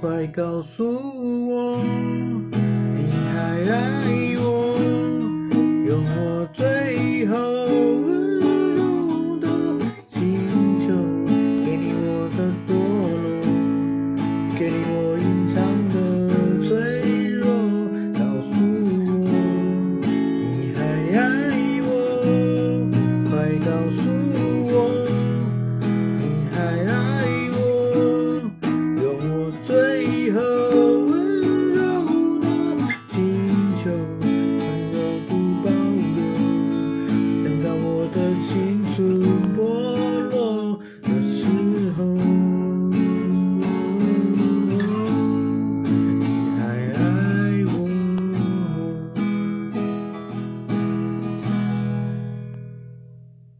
快告诉我你还爱我用我最